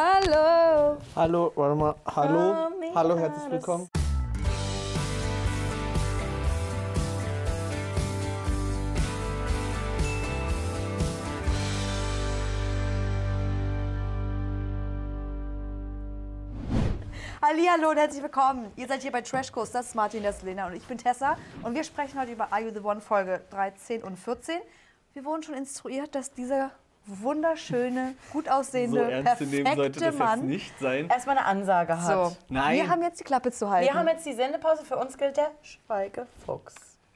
Hallo. Hallo, warte mal. Hallo. Oh, Hallo, herzlich willkommen. Hallihallo und herzlich willkommen. Ihr seid hier bei Trash Course. Das ist Martin, das ist Lena und ich bin Tessa. Und wir sprechen heute über Are You the One Folge 13 und 14. Wir wurden schon instruiert, dass dieser wunderschöne, gut So aussehende, ernst zu nehmen sollte perfekte das Mann. jetzt nicht sein. erstmal eine Ansage hat. So, Nein. wir haben jetzt die Klappe zu halten. Wir haben jetzt die Sendepause. Für uns gilt der Schweigefuchs.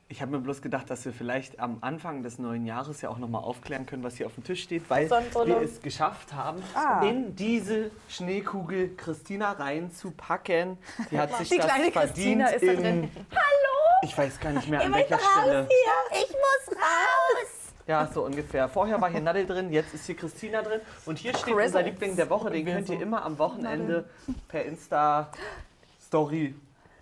Ich habe mir bloß gedacht, dass wir vielleicht am Anfang des neuen Jahres ja auch nochmal aufklären können, was hier auf dem Tisch steht, weil Sonnenbrille. wir es geschafft haben, Ah. in diese Schneekugel Christina reinzupacken. Die hat sich Die das kleine verdient Christina ist da in, drin. Ich weiß gar nicht mehr, an welcher Stelle. Ich muss raus! Ja, so ungefähr. Vorher war hier Nadel drin, jetzt ist hier Christina drin. Und hier steht Crizzles. unser Liebling der Woche. Den könnt ihr immer am Wochenende per Insta-Story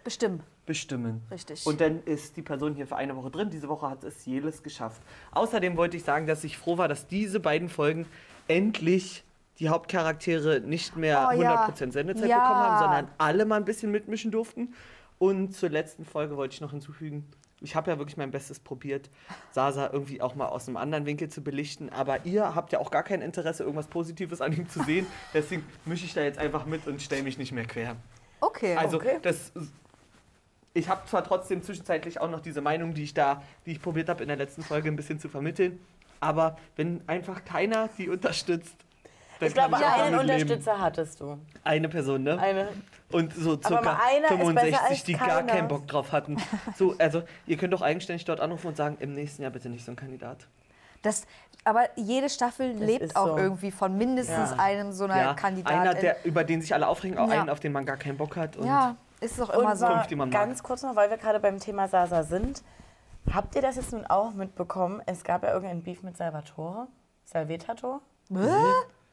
Bestimmt. bestimmen. Richtig. Und dann ist die Person hier für eine Woche drin. Diese Woche hat es Jeles geschafft. Außerdem wollte ich sagen, dass ich froh war, dass diese beiden Folgen endlich die Hauptcharaktere nicht mehr Oh, ja. 100% Sendezeit Ja. bekommen haben, sondern alle mal ein bisschen mitmischen durften. Und zur letzten Folge wollte ich noch hinzufügen, ich habe ja wirklich mein Bestes probiert, Sasa irgendwie auch mal aus einem anderen Winkel zu belichten. Aber ihr habt ja auch gar kein Interesse, irgendwas Positives an ihm zu sehen. Deswegen mische ich da jetzt einfach mit und stelle mich nicht mehr quer. Okay. Also Okay. das. Ich habe zwar trotzdem zwischenzeitlich auch noch diese Meinung, die ich da, die ich probiert habe in der letzten Folge ein bisschen zu vermitteln. Aber wenn einfach keiner die unterstützt, dann Ich glaube, ich einen leben. Unterstützer hattest du. Eine Person, ne? Eine. Und so circa mal einer ist besser 65, als die gar keinen Bock drauf hatten. So, also ihr könnt doch eigenständig dort anrufen und sagen, im nächsten Jahr bitte nicht so ein Kandidat. Das, aber jede Staffel lebt ist auch so. irgendwie von mindestens Ja. einem so einer Ja, Kandidatin. einer, der, über den sich alle aufregen, auch Ja. einen, auf den man gar keinen Bock hat. Und ja, ist doch immer Und so. Fünf, die man mag. ganz kurz noch, weil wir gerade beim Thema Sasa sind. Habt ihr das jetzt nun auch mitbekommen? Es gab ja irgendeinen Beef mit Salvatore. Salvetator.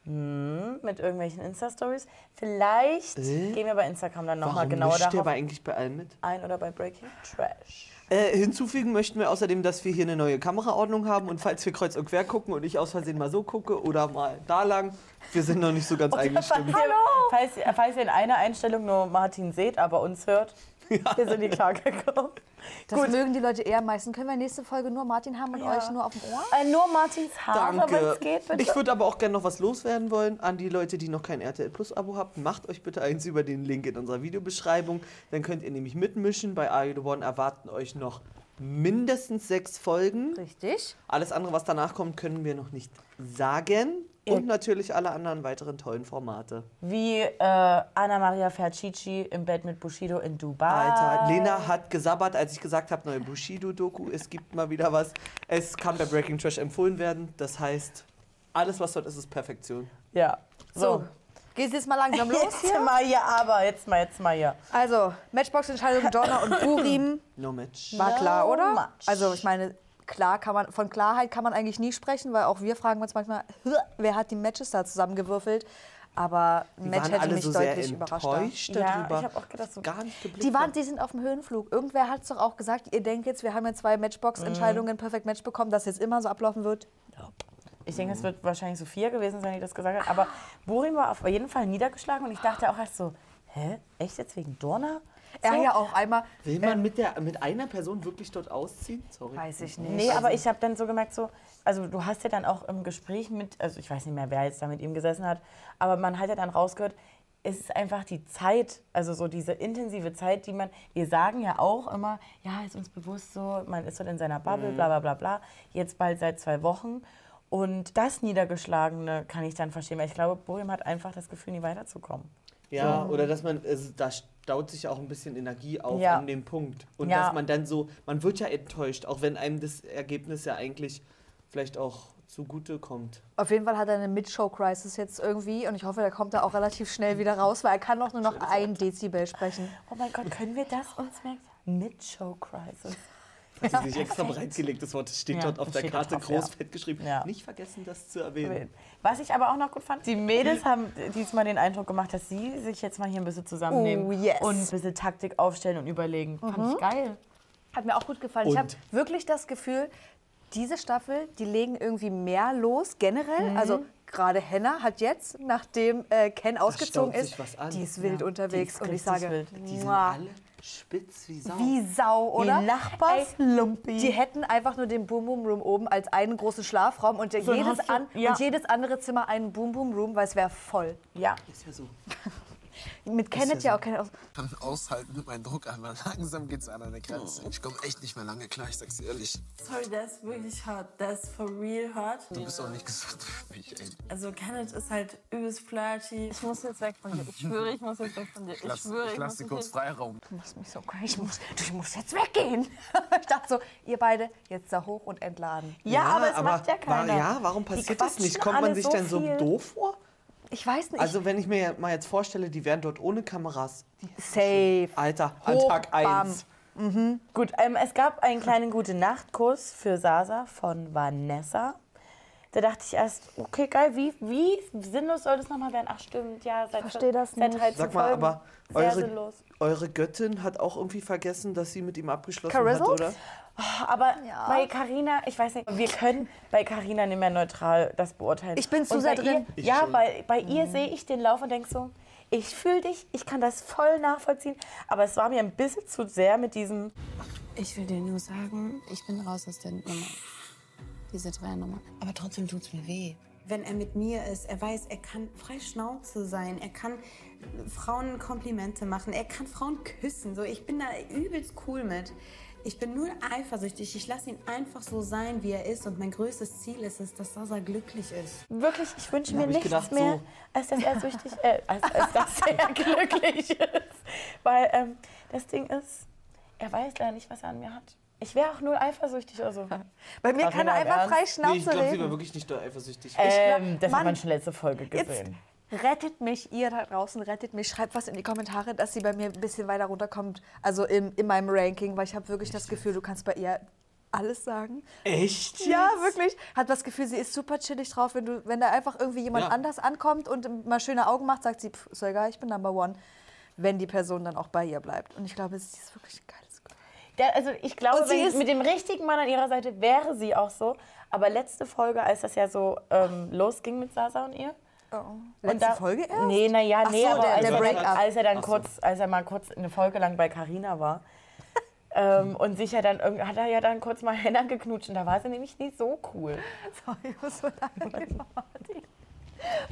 Mhm, mit irgendwelchen Insta-Stories. Vielleicht Äh? gehen wir bei Instagram dann nochmal Warum genauer darauf aber eigentlich bei allen mit? ein oder bei Breaking Trash. Äh, hinzufügen möchten wir außerdem, dass wir hier eine neue Kameraordnung haben und falls wir kreuz und quer gucken und ich aus Versehen mal so gucke oder mal da lang, wir sind noch nicht so ganz eingestimmt. Hallo! Falls, falls ihr in einer Einstellung nur Martin seht, aber uns hört, wir sind die klargekommen. Das mögen die Leute eher meistens. Können wir nächste Folge nur Martin haben und Ja. euch nur auf dem Ohr? Äh, nur Martins Haare, wenn Danke. es geht, bitte. Ich würde aber auch gerne noch was loswerden wollen an die Leute, die noch kein RTL Plus Abo habt. Macht euch bitte eins über den Link in unserer Videobeschreibung. Dann könnt ihr nämlich mitmischen. Bei Are You The One erwarten euch noch mindestens sechs Folgen. Richtig. Alles andere, was danach kommt, können wir noch nicht sagen. Und natürlich alle anderen weiteren tollen Formate. Wie äh, Anna Maria Fercici im Bett mit Bushido in Dubai. Alter, Lena hat gesabbert, als ich gesagt habe, neue Bushido-Doku, es gibt mal wieder was. Es kann bei Breaking Trash empfohlen werden. Das heißt, alles, was dort ist, ist Perfektion. Ja. So, So. geht's jetzt mal langsam los Jetzt hier? mal hier, aber jetzt mal, jetzt mal hier. Also, Matchbox-Entscheidung Donner und Burim No match. war klar, No oder? much. Also, ich meine, klar kann man, von Klarheit kann man eigentlich nie sprechen, weil auch wir fragen uns manchmal, "Hä, wer hat die Matches da zusammengewürfelt? Aber Die Match waren hätte alle mich so sehr deutlich überrascht. enttäuscht Ja, darüber. ich hab auch gedacht, so- gar nicht geblickt. Die, waren, die sind auf dem Höhenflug. Irgendwer hat es doch auch gesagt, ihr denkt jetzt, wir haben jetzt zwei Matchbox-Entscheidungen, Perfect Match bekommen, dass jetzt immer so ablaufen wird. Ich denke, es wird wahrscheinlich Sophia gewesen sein, die das gesagt hat. Aber Burim war auf jeden Fall niedergeschlagen und ich dachte auch erst so, hä? Echt jetzt wegen Dorna? Er So? ja auch einmal, Will man mit, der, mit einer Person wirklich dort ausziehen? Sorry. weiß ich nicht. Nee, aber ich habe dann so gemerkt, so, also du hast ja dann auch im Gespräch mit, also ich weiß nicht mehr, wer jetzt da mit ihm gesessen hat, aber man hat ja dann rausgehört, es ist einfach die Zeit, also so diese intensive Zeit, die man, wir sagen ja auch immer, ja, ist uns bewusst so, man ist so in seiner Bubble, bla bla bla bla, jetzt bald seit zwei Wochen. Und das Niedergeschlagene kann ich dann verstehen, weil ich glaube, Borim hat einfach das Gefühl, nie weiterzukommen. Ja, oder dass man, also da staut sich auch ein bisschen Energie auf Ja. an dem Punkt. Und Ja. dass man dann so, man wird ja enttäuscht, auch wenn einem das Ergebnis ja eigentlich vielleicht auch zugute kommt. Auf jeden Fall hat er eine Mid-Show-Crisis jetzt irgendwie und ich hoffe, der kommt da auch relativ schnell wieder raus, weil er kann auch nur noch ein Dezibel sprechen. Oh mein Gott, können wir das uns merken? Mid-Show-Crisis. Das ist nicht extra bereitgelegt, das Wort steht Ja, dort auf der Karte drauf, groß ja. fett geschrieben. Ja. Nicht vergessen, das zu erwähnen. Was ich aber auch noch gut fand, die Mädels haben diesmal den Eindruck gemacht, dass sie sich jetzt mal hier ein bisschen zusammennehmen Oh, yes. und ein bisschen Taktik aufstellen und überlegen. Fand ich geil. Hat mir auch gut gefallen. Ich Und? habe wirklich das Gefühl, diese Staffel, die legen irgendwie mehr los, generell. Also gerade Henna hat jetzt, nachdem äh, Ken ausgezogen ist, sich was an. die ist wild Ja, unterwegs. die ist und ich sage, wild. Die sind alle spitz wie Sau. wie Sau, oder? Nachbarslumpi. Die hätten einfach nur den Boom Boom Room oben als einen großen Schlafraum und, ein jedes, an, ja. und jedes andere Zimmer einen Boom Boom Room, weil es wäre voll. Ja. Ist ja so. Mit Kenneth ja, auch keine Aus kann aushalten mit meinem Druck, aber langsam geht's an eine Grenze. Ich komme echt nicht mehr lange klar, ich sag's dir ehrlich. Sorry, der ist wirklich hart. Der ist for real hart. Du bist auch nicht gesund für mich, ey. Also Kenneth ist halt übelst flirty. Ich muss jetzt weg von dir. Ich schwöre, ich muss jetzt weg von dir. Ich, Lass, schwöre, ich ich lass dir kurz Freiraum. Du machst mich so crazy. Ich muss, du, ich muss jetzt weggehen. ich dachte so, ihr beide jetzt da hoch und entladen. Ja, aber es macht ja keiner. Ja, warum Die passiert das nicht? Kommt man alle sich so denn so viel. doof vor? Ich weiß nicht. Also wenn ich mir mal jetzt vorstelle, die wären dort ohne Kameras. safe. Alter, an Hoch, Tag bam. 1. Gut, ähm, es gab einen kleinen Gute-Nacht-Kuss für Sasa von Vanessa. Da dachte ich erst, okay, geil, wie, wie sinnlos soll das nochmal werden? Ach stimmt, ja, seit, versteh das seit nicht. 13 Sag mal, Folgen. aber Sehr eure, sinnlos. eure Göttin hat auch irgendwie vergessen, dass sie mit ihm abgeschlossen Carizzle? hat, oder? Aber bei Carina, ich weiß nicht, wir können bei Carina nicht mehr neutral das beurteilen. Ich bin zu sehr drin. Ihr, ja, bei, bei ihr sehe ich den Lauf und denke so, ich fühle dich, ich kann das voll nachvollziehen. Aber es war mir ein bisschen zu sehr mit diesem, Ich will dir nur sagen, ich bin raus aus der Nummer. Diese Dreiernummer. Aber trotzdem tut's mir weh. Wenn er mit mir ist, er weiß, er kann frei Schnauze sein, er kann Frauen Komplimente machen, er kann Frauen küssen. So, ich bin da übelst cool mit. Ich bin nur eifersüchtig. Ich lasse ihn einfach so sein, wie er ist. Und mein größtes Ziel ist es, dass Sasa glücklich ist. wirklich, ich wünsche mir ich nichts gedacht, mehr, so. als dass er süchtig, äh, als, als dass er glücklich ist. Weil ähm, das Ding ist, er weiß leider nicht, was er an mir hat. Ich wäre auch null eifersüchtig oder so. Bei mir Carina, kann er im einfach Ernst? frei Nee, Schnauze ich glaube, sie war wirklich nicht da eifersüchtig. Ähm, das Mann, hat man schon letzte Folge Jetzt gesehen. Rettet mich, ihr da draußen, rettet mich. Schreibt was in die Kommentare, dass sie bei mir ein bisschen weiter runterkommt. Also in, in meinem Ranking, weil ich habe wirklich das Gefühl, du kannst bei ihr alles sagen. Echt? Ja, wirklich. Hat das Gefühl, sie ist super chillig drauf. Wenn, du, wenn da einfach irgendwie jemand Ja. anders ankommt und mal schöne Augen macht, sagt sie, pff, ist doch egal, ich bin Number One. Wenn die Person dann auch bei ihr bleibt. Und ich glaube, sie ist wirklich ein geiles Girl. Der, also ich glaube, sie wenn, ist- mit dem richtigen Mann an ihrer Seite wäre sie auch so. Aber letzte Folge, als das ja so ähm, losging mit Sasa und ihr. Letzte da, Folge erst? Nee, naja, nee, so, aber der- als, der er dann, als er dann kurz, als er mal kurz eine Folge lang bei Carina war. ähm, und sich ja dann hat er ja dann kurz mal Henna geknutscht und da war sie nämlich nicht so cool. Sorry, ich muss so lange Martin.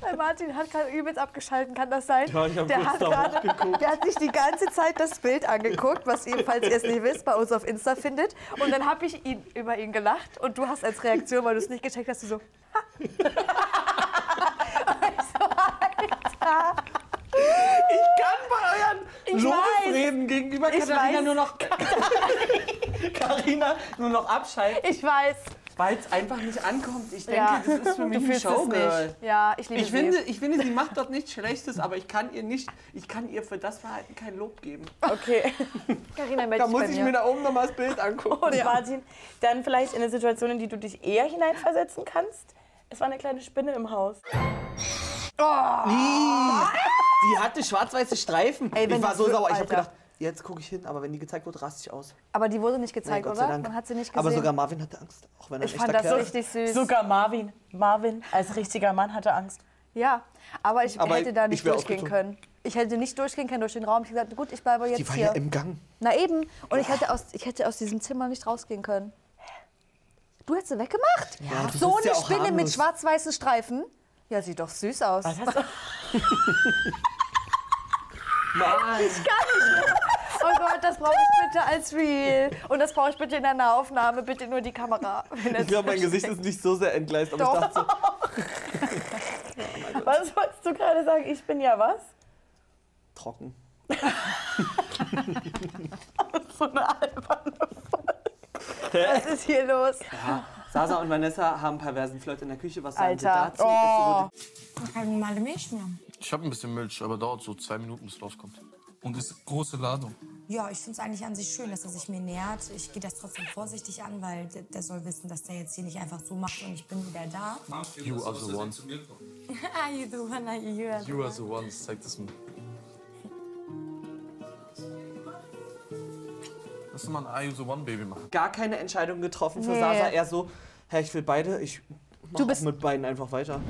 Weil Martin hat gerade übelst abgeschalten, kann das sein? Ja, ich der, hat hochgeguckt. der hat sich die ganze Zeit das Bild angeguckt, was ihr, falls ihr es nicht wisst, bei uns auf Insta findet. Und dann habe ich ihn, über ihn gelacht und du hast als Reaktion, weil du es nicht gecheckt hast, du so, Ich kann bei euren Ich Lobesreden gegenüber Ich Katharina weiß. nur noch Carina nur noch abschalten, ich weiß. weil es einfach nicht ankommt. Ich denke, Ja. das ist für mich ein Showgirl. nicht. Ja, ich liebe Ich sie. finde, ich finde, sie macht dort nichts Schlechtes, aber ich kann ihr nicht, ich kann ihr für das Verhalten kein Lob geben. Okay. Carina Da muss ich mir. mir da oben nochmal das Bild angucken. Und Martin, dann vielleicht in eine Situation, in die du dich eher hineinversetzen kannst. Es war eine kleine Spinne im Haus. Die hatte schwarz-weiße Streifen. Ey, ich war so sauer. Ich habe gedacht, jetzt gucke ich hin, aber wenn die gezeigt wird, raste ich aus. Aber die wurde nicht gezeigt, Gott sei oder? Dank. Man hat sie nicht gesehen. Aber sogar Marvin hatte Angst, auch wenn er ich ein fand das Kerl richtig süß. Sogar Marvin. Marvin als richtiger Mann hatte Angst. Ja, aber ich Aber hätte da ich nicht durchgehen können. Ich hätte nicht durchgehen können durch den Raum. Ich habe gesagt, gut, ich bleibe jetzt Die war hier. ja im Gang. Na eben. Und ich hätte, aus, ich hätte aus diesem Zimmer nicht rausgehen können. Du hättest sie weggemacht? Ja, du so bist ja eine auch Spinne mit harmlos. schwarz-weißen Streifen? Ja, sieht doch süß aus. Was hast du? Mann. Oh Gott, das brauche ich bitte als Real. Und das brauche ich bitte in einer Aufnahme, bitte nur die Kamera. Wenn Ich glaube, mein Gesicht ist nicht so sehr entgleist, aber Doch. ich dachte so, Was wolltest du gerade sagen? Ich bin ja was? trocken. So eine alberne Was ist hier los? Sasa und Vanessa haben perversen Flirt in der Küche. Was sagen sie Alter. dazu? Oh. Keine normale Milch mehr. Ich habe ein bisschen Milch, aber dauert so zwei Minuten, bis es rauskommt. Und ist große Ladung. Ja, ich finde es eigentlich an sich schön, dass er sich mir nähert. Ich gehe das trotzdem vorsichtig an, weil der, der soll wissen, dass der jetzt hier nicht einfach so macht und ich bin wieder da. You are the one. You do, Hannah, you are the You are the one. Zeig das mir. Lass mal ein Are You the One Baby machen. Gar keine Entscheidung getroffen für Nee. Sasa. Er so, Herr, ich will beide. Ich Mach du bist mit beiden einfach weiter.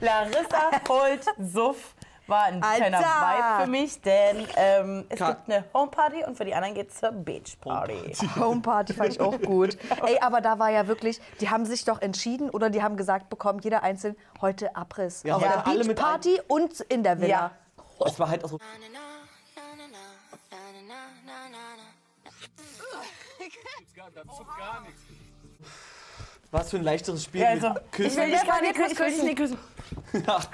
Larissa holt Suff war ein kleiner Alter. Vibe für mich, denn ähm, es Ka- gibt eine Homeparty und für die anderen geht's zur Beachparty. Homeparty fand ich auch gut. Ey, aber da war ja wirklich, die haben sich doch entschieden oder die haben gesagt bekommen, jeder einzeln heute Abriss. Ja, Auf heute der alle mit Beachparty und in der Villa. Ja. Es war halt auch so. Was für ein leichteres Spiel. Ja, also, mit Küssen. ich will dich gar nicht küssen. Ich will dich nicht küssen. Ach,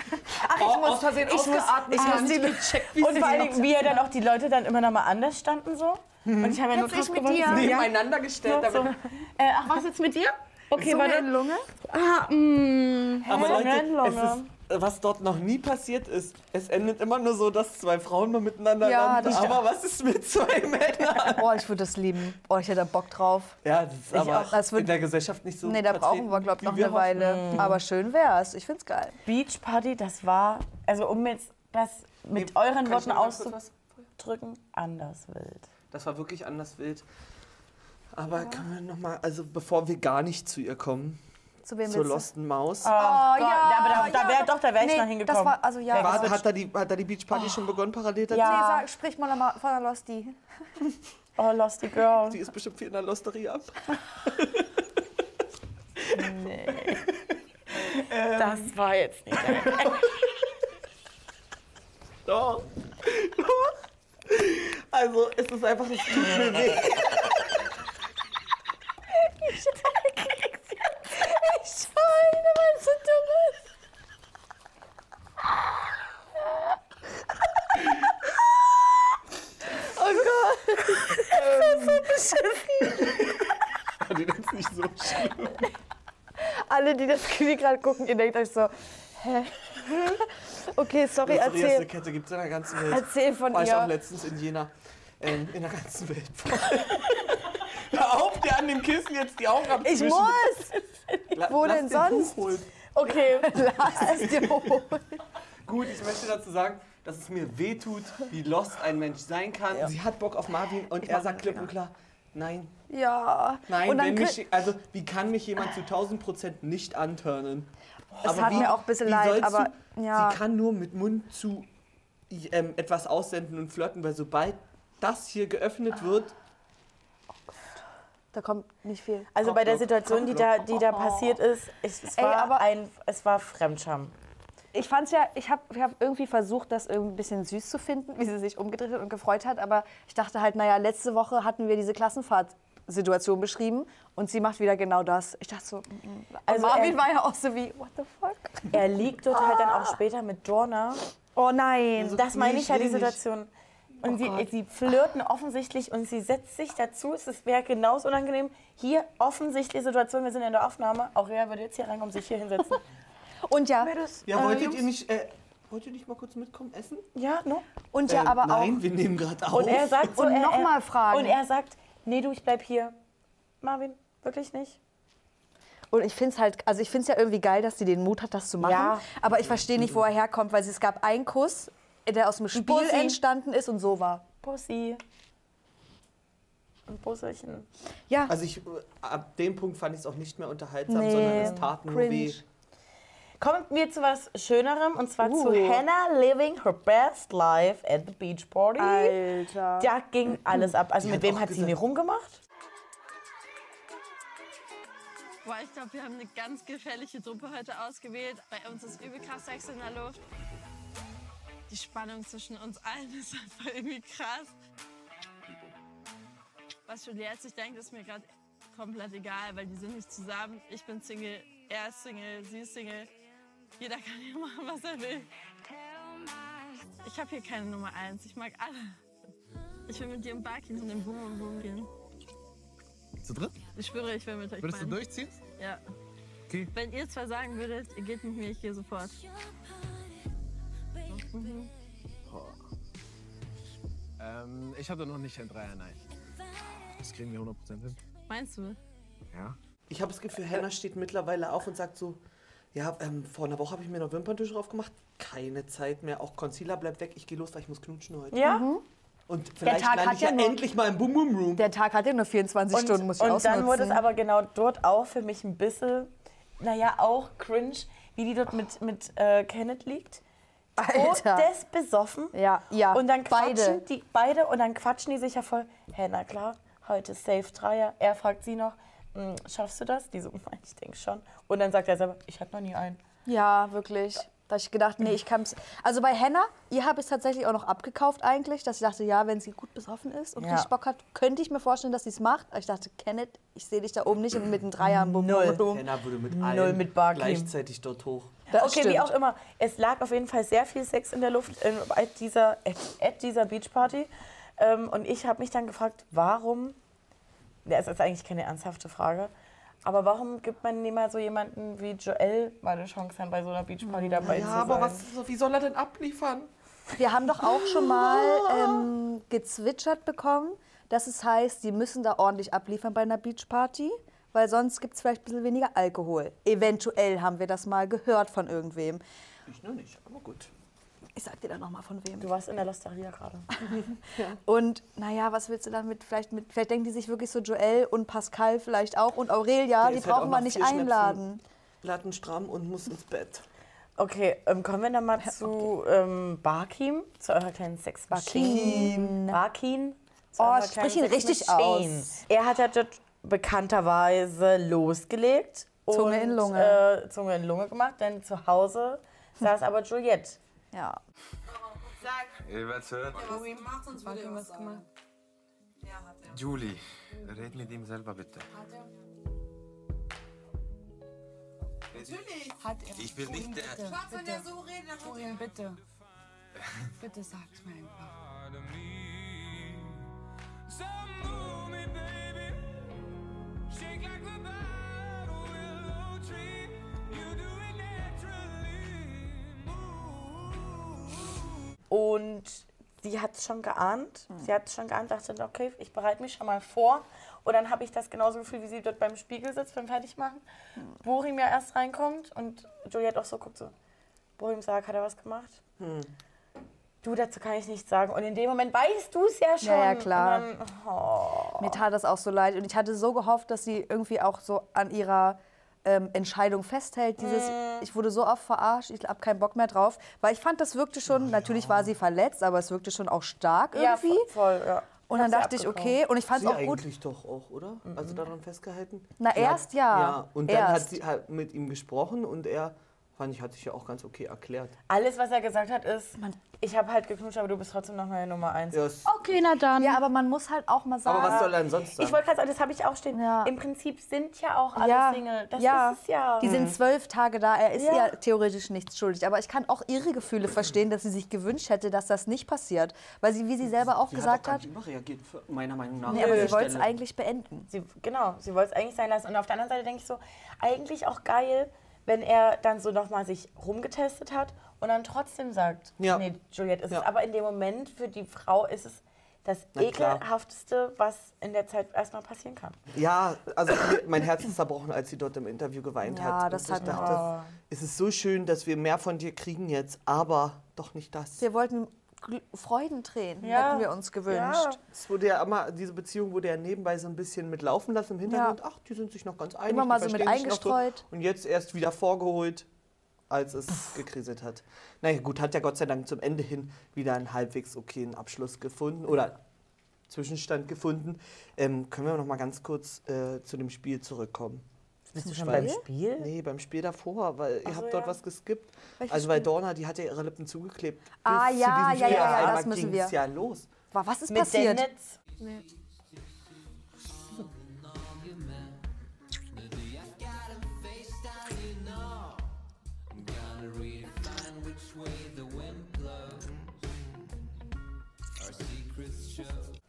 ich muss, aus Versehen ich muss, ausgeatmet, ich ja, muss die, gecheckt, wie Und vor allem, wie ja dann auch die Leute dann immer noch mal anders standen so. Und ich habe ja nur ich drauf mit dir. Ja. nebeneinander gestellt. So. Äh, ach, was jetzt mit dir? Okay, Zunge warte. Lunge. Ah, mh. aber Leute, es Lunge. Was dort noch nie passiert ist, es endet immer nur so, dass zwei Frauen mal miteinander Ja, landen. das Aber was ist mit zwei Männern? Oh, ich würde das lieben. Oh, ich hätte da Bock drauf. Ja, das ist aber auch. Das wird- in der Gesellschaft nicht so Nee, da brauchen wir, glaube ich, noch eine hoffen. Weile. Aber schön wär's. Ich find's geil. Beachparty, das war, also um jetzt das mit Nee, euren ich Worten auszudrücken, anders wild. Das war wirklich anders wild. Aber können wir noch mal, also bevor wir gar nicht zu ihr kommen, Zu wem zur du? Losten Maus. Oh, Oh, ja, aber da, da wär, ja, doch, da wäre ich nee, noch hingekommen. Das war, also ja. War, hat, da die, hat da die Beachparty schon begonnen parallel dazu? Ja. Nee, sag, sprich mal von der Losty. Oh, Losty Girl. Die ist bestimmt viel in der Losteria. Das war jetzt nicht. Doch. Also, es ist einfach, es tut mir weh. Ich weine, weil es so dumm ist. Oh Gott. Das ist so beschissen. Die ist nicht so schlimm. Alle, die das Video gerade gucken, ihr denkt euch so, hä? Okay, sorry, erzähl, Kette gibt es in der ganzen Welt. erzähl von War ich auch ihr. letztens in Jena. Ähm, in der ganzen Welt. Hör auf, dir an dem Kissen jetzt die Augen Ich abzuwischen. muss! La- wo denn sonst? Okay. Lass es dir holen. Gut, ich möchte dazu sagen, dass es mir wehtut, wie lost ein Mensch sein kann. Sie hat Bock auf Marvin und er sagt klipp und klar, nein, Ja. nein, Und dann wenn mich, also wie kann mich jemand zu 1000 Prozent nicht anturnen? Es hat mir auch ein bisschen wie leid, aber du, ja. Sie kann nur mit Mund zu ähm, etwas aussenden und flirten, weil sobald das hier geöffnet wird, Da kommt nicht viel. Also bei der Situation, die da, die da passiert ist, es, es, Ey, war aber- ein, es war Fremdscham. Ich fand's ja, ich habe ich hab irgendwie versucht, das irgendwie ein bisschen süß zu finden, wie sie sich umgedreht hat und gefreut hat. Aber ich dachte halt, naja, letzte Woche hatten wir diese Klassenfahrtsituation beschrieben und sie macht wieder genau das. Ich dachte so, mm. Also Marvin er- war ja auch so wie, what the fuck? Er liegt dort halt dann auch später mit Dorna. Oh nein. Das meine ich ja, die. Situation. Und sie, sie flirten offensichtlich und sie setzt sich dazu. Es wäre genauso unangenehm. Hier offensichtliche Situation, wir sind in der Aufnahme. Aurea würde jetzt hier reinkommen, sich hier hinsetzen. Und ja, ja, wolltet ihr nicht, äh, wollt ihr nicht mal kurz mitkommen essen? ja, no? und ja, Äh, aber nein, auch. wir nehmen gerade auf. Und er sagt so, Und er, noch er- mal fragen. Und er sagt, nee, du, ich bleib hier. Marvin, wirklich nicht? Und ich finde es halt, also ich finde es ja irgendwie geil, dass sie den Mut hat, das zu machen. Ja. Aber ich verstehe nicht, wo er herkommt, weil es gab einen Kuss, der aus dem Spiel Bussi. entstanden ist und so war. Pussy. Ein Busserchen. Ja, Also ich, äh, ab dem Punkt fand ich es auch nicht mehr unterhaltsam, Nee, sondern es tat nur cringe. weh. Kommen wir zu was Schönerem und zwar zu Uh. Hannah living her best life at the beach party. Alter. Da ging alles ab. Also Die mit hat wem hat sie nie rumgemacht? Boah, ich glaube, wir haben eine ganz gefährliche Truppe heute ausgewählt. Bei uns ist übel krass Sex in der Luft. Die Spannung zwischen uns allen ist einfach irgendwie krass. Was Julie jetzt sich denkt, ist mir gerade komplett egal, weil die sind nicht zusammen. Ich bin Single, er ist Single, sie ist Single. Jeder kann hier machen, was er will. Ich habe hier keine Nummer eins. Ich mag alle. Ich will mit dir im Bar gehen und im Boom und Boom gehen. Zu dritt? Ich schwöre, ich will mit euch Würdest du pennen. durchziehen? Ja. Okay. Wenn ihr zwar sagen würdet, ihr geht mit mir, ich gehe sofort. Ähm, ich hatte noch nicht ein Dreier, nein. Das kriegen wir 100% hin. Meinst du? Ja. Ich habe das Gefühl, Hannah steht mittlerweile auf und sagt so, ja, ähm, vor einer Woche habe ich mir noch Wimperntusche drauf gemacht. Keine Zeit mehr. Auch Concealer bleibt weg. Ich gehe los, weil ich muss knutschen heute. Ja. Und vielleicht Tag lande hat ich ja ja endlich mal im Boom Boom Room. Der Tag hat ja nur 24 Und, Stunden, muss ich und ausnutzen. dann wurde es aber genau dort auch für mich ein bisschen naja, auch cringe, wie die dort mit, mit äh, Kenneth liegt. Alter. Todes besoffen. Ja, ja. Und dann quatschen beide. die beide und dann quatschen die sich ja voll. Hä, na klar, heute ist Safe Dreier. Er fragt sie noch, "Hm, schaffst du das? Die so, ich denke schon. Und dann sagt er selber, ich hatte noch nie einen. Ja, wirklich. Da habe ich gedacht, nee, ich kann es. Also bei Henna, ihr habe ich es tatsächlich auch noch abgekauft eigentlich, dass ich dachte, ja, wenn sie gut besoffen ist und Ja. richtig Bock hat, könnte ich mir vorstellen, dass sie es macht. Aber ich dachte, Kenneth, ich sehe dich da oben nicht mit einem Dreier im Bum. Null. Bum. Henna würde mit Null allen mit gleichzeitig dort hoch. Das okay, wie stimmt. auch immer. Es lag auf jeden Fall sehr viel Sex in der Luft äh, at dieser, at, at dieser Beachparty. Ähm, und ich habe mich dann gefragt, warum, ja, es ist eigentlich keine ernsthafte Frage, aber warum gibt man nicht mal so jemanden wie Joel mal eine Chance, dann bei so einer Beachparty dabei Ja, zu aber sein? was, wie soll er denn abliefern? Wir haben doch auch schon mal ähm, gezwitschert bekommen, dass es heißt, sie müssen da ordentlich abliefern bei einer Beachparty, weil sonst gibt es vielleicht ein bisschen weniger Alkohol. Eventuell haben wir das mal gehört von irgendwem. Ich nur nicht, aber gut. Ich sag dir dann noch mal von wem. Du warst in der Losteria gerade. Und naja, was willst du damit? Vielleicht, mit, vielleicht denken die sich wirklich so Joel und Pascal vielleicht auch und Aurelia, Der die halt brauchen auch wir nicht einladen. Lattenstramm und muss ins Bett. Okay, ähm, kommen wir dann mal zu ähm, Barkim, zu eurer kleinen sex Barkin. Barkin. Oh, sprich ihn richtig aus. Er hat ja dort bekannterweise losgelegt. Zunge und, in Lunge. Äh, Zunge in Lunge gemacht, denn zu Hause saß aber Juliette. Ja. Überzeugt. Warte, was gemacht? Julie, red mit ihm selber bitte. Hat er. Ich will nicht der. Wenn er so redet, dann tu ihm bitte. Bitte sag's mir einfach. Und sie hat es schon geahnt. Sie hat es schon geahnt, dachte, okay, ich bereite mich schon mal vor. Und dann habe ich das genauso Gefühl, wie sie dort beim Spiegel sitzt beim Fertigmachen. Borim ja erst reinkommt und Juliette auch so guckt so, Borim sagt, hat er was gemacht? Du, dazu kann ich nichts sagen. Und in dem Moment weißt du es ja schon. Ja, ja, klar. Dann, oh. Mir tat das auch so leid. Und ich hatte so gehofft, dass sie irgendwie auch so an ihrer ähm, Entscheidung festhält. Dieses, Mhm. ich wurde so oft verarscht, ich habe keinen Bock mehr drauf. Weil ich fand, das wirkte schon, natürlich war sie verletzt, aber es wirkte schon auch stark ja, irgendwie. voll, voll, ja. und dann dachte ich, okay. Und ich fand es Sie auch gut. eigentlich doch auch, oder? Also daran festgehalten? Na, Sie erst hat, ja. Ja, und dann hat Erst. sie halt mit ihm gesprochen und er, fand ich, hat sich ja auch ganz okay erklärt. Alles, was er gesagt hat, ist, ich habe halt geknutscht, aber du bist trotzdem noch meine Nummer eins. Ja, es- Okay, na dann. Ja, aber man muss halt auch mal sagen. aber was soll er denn sonst sagen? Ich wollte gerade sagen, das habe ich auch stehen. Ja. Im Prinzip sind ja auch alle ja, Single. Das ja. ist es ja. Die sind zwölf Tage da. Er ist Ja. ja. theoretisch nichts schuldig. Aber ich kann auch ihre Gefühle verstehen, dass sie sich gewünscht hätte, dass das nicht passiert. Weil sie, wie sie selber auch sie gesagt hat hat, auch gar nicht überreagiert, meiner Meinung nach. nee, aber sie wollte es eigentlich beenden. Sie, genau, sie wollte es eigentlich sein lassen. Und auf der anderen Seite denke ich so, eigentlich auch geil, wenn er dann so nochmal sich rumgetestet hat und dann trotzdem sagt, Ja. nee, Juliette ist Ja. es. Aber in dem Moment für die Frau ist es das Na klar. ekelhafteste, was in der Zeit erstmal passieren kann. Ja, also mein Herz ist zerbrochen, als sie dort im Interview geweint Ja, hat. das und ich hat mir dachte, es ist so schön, dass wir mehr von dir kriegen jetzt, aber doch nicht das. Wir wollten Freudentränen, Ja. hätten wir uns gewünscht. Ja. Es wurde ja immer, diese Beziehung wurde ja nebenbei so ein bisschen mit laufen lassen im Hintergrund. Ach, die sind sich noch ganz einig. Immer mal so mit noch so. eingestreut. Und jetzt erst wieder vorgeholt, als es gekriselt hat. Naja, gut, hat ja Gott sei Dank zum Ende hin wieder einen halbwegs okayen Abschluss gefunden oder Zwischenstand gefunden. Ähm, können wir noch mal ganz kurz äh, zu dem Spiel zurückkommen? Bist du schon beim Spiel? Nee, beim Spiel davor, weil ihr habt dort was geskippt. Also weil? Dorna, die hat ja ihre Lippen zugeklebt. Ah, ja, ja, ja, ja, das müssen wir. ja los. Wa- Was ist Mit passiert? Dennitz?